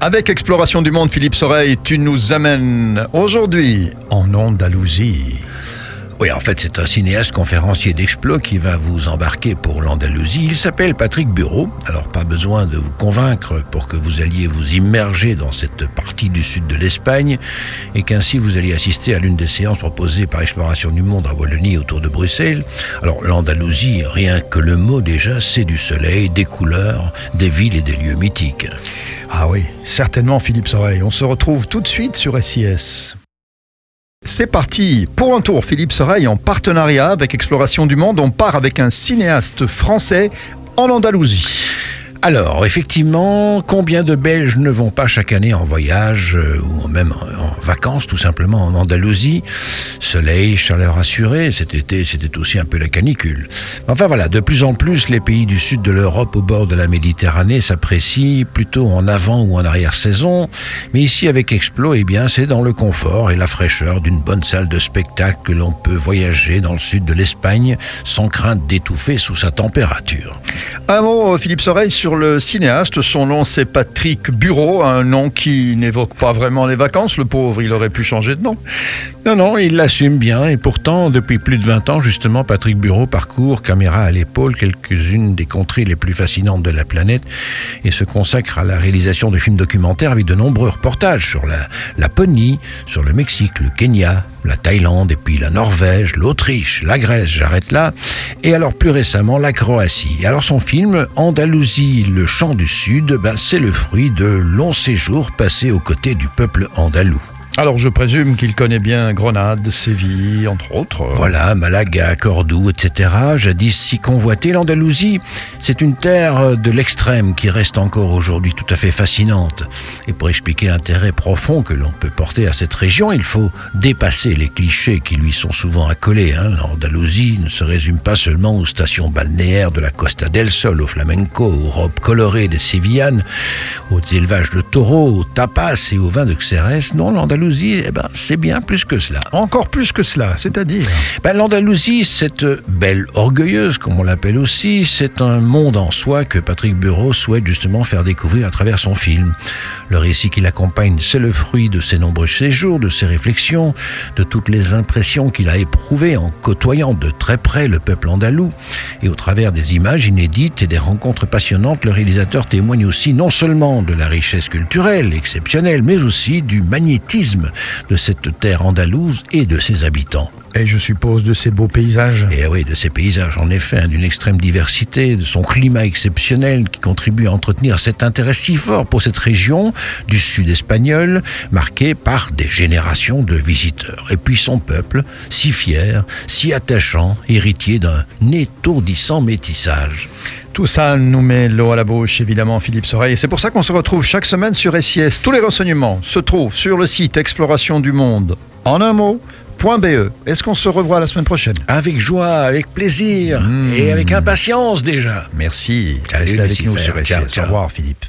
Avec Exploration du Monde, Philippe Soreille, tu nous amènes aujourd'hui en Andalousie. Oui, en fait, c'est un cinéaste conférencier d'Explo qui va vous embarquer pour l'Andalousie. Il s'appelle Patrick Bureau. Alors, pas besoin de vous convaincre pour que vous alliez vous immerger dans cette partie du sud de l'Espagne et qu'ainsi vous alliez assister à l'une des séances proposées par Exploration du Monde à Wallonie autour de Bruxelles. Alors, l'Andalousie, rien que le mot déjà, c'est du soleil, des couleurs, des villes et des lieux mythiques. Ah oui, certainement Philippe Soreille. On se retrouve tout de suite sur SIS. C'est parti pour un tour Philippe Soreille en partenariat avec Exploration du Monde. On part avec un cinéaste français en Andalousie. Alors, effectivement, combien de Belges ne vont pas chaque année en voyage euh, ou même en vacances, tout simplement en Andalousie? Soleil, chaleur assurée, cet été c'était aussi un peu la canicule. Enfin voilà, de plus en plus, les pays du sud de l'Europe au bord de la Méditerranée s'apprécient plutôt en avant ou en arrière-saison. Mais ici, avec Explo, eh bien, c'est dans le confort et la fraîcheur d'une bonne salle de spectacle que l'on peut voyager dans le sud de l'Espagne sans crainte d'étouffer sous sa température. Un mot, Philippe Soreille, sur le cinéaste. Son nom, c'est Patrick Bureau, un nom qui n'évoque pas vraiment les vacances. Le pauvre, il aurait pu changer de nom. Non, non, il l'assume bien. Et pourtant, depuis plus de 20 ans, justement, Patrick Bureau parcourt, caméra à l'épaule, quelques-unes des contrées les plus fascinantes de la planète et se consacre à la réalisation de films documentaires avec de nombreux reportages sur la Laponie, sur le Mexique, le Kenya, la Thaïlande et puis la Norvège, l'Autriche, la Grèce, j'arrête là, et alors plus récemment la Croatie. Alors son film Andalousie, le chant du Sud, ben, c'est le fruit de longs séjours passés aux côtés du peuple andalou. Alors je présume qu'il connaît bien Grenade, Séville, entre autres. Voilà, Malaga, Cordoue, etc. Jadis si convoité, l'Andalousie, c'est une terre de l'extrême qui reste encore aujourd'hui tout à fait fascinante. Et pour expliquer l'intérêt profond que l'on peut porter à cette région, il faut dépasser les clichés qui lui sont souvent accolés. Hein. L'Andalousie ne se résume pas seulement aux stations balnéaires de la Costa del Sol, au flamenco, aux robes colorées des Sévillanes, aux élevages de taureaux, aux tapas et aux vins de Xérès. Non, l'Andalousie eh ben, c'est bien plus que cela. Encore plus que cela, c'est-à-dire ben, L'Andalousie, cette belle orgueilleuse, comme on l'appelle aussi, c'est un monde en soi que Patrick Bureau souhaite justement faire découvrir à travers son film. Le récit qui l'accompagne, c'est le fruit de ses nombreux séjours, de ses réflexions, de toutes les impressions qu'il a éprouvées en côtoyant de très près le peuple andalou. Et au travers des images inédites et des rencontres passionnantes, le réalisateur témoigne aussi non seulement de la richesse culturelle exceptionnelle, mais aussi du magnétisme de cette terre andalouse et de ses habitants. Et je suppose de ces beaux paysages. Et oui, de ces paysages, en effet, d'une extrême diversité, de son climat exceptionnel qui contribue à entretenir cet intérêt si fort pour cette région du sud espagnol, marquée par des générations de visiteurs. Et puis son peuple, si fier, si attachant, héritier d'un étourdissant métissage. Tout ça nous met l'eau à la bouche, évidemment, Philippe Soreille. Et c'est pour ça qu'on se retrouve chaque semaine sur SIS. Tous les renseignements se trouvent sur le site Exploration du Monde. En un mot, .be. Est-ce qu'on se revoit la semaine prochaine? Avec joie, avec plaisir et avec impatience déjà. Merci. Salut, avec nous sur SIS. Au revoir, Philippe.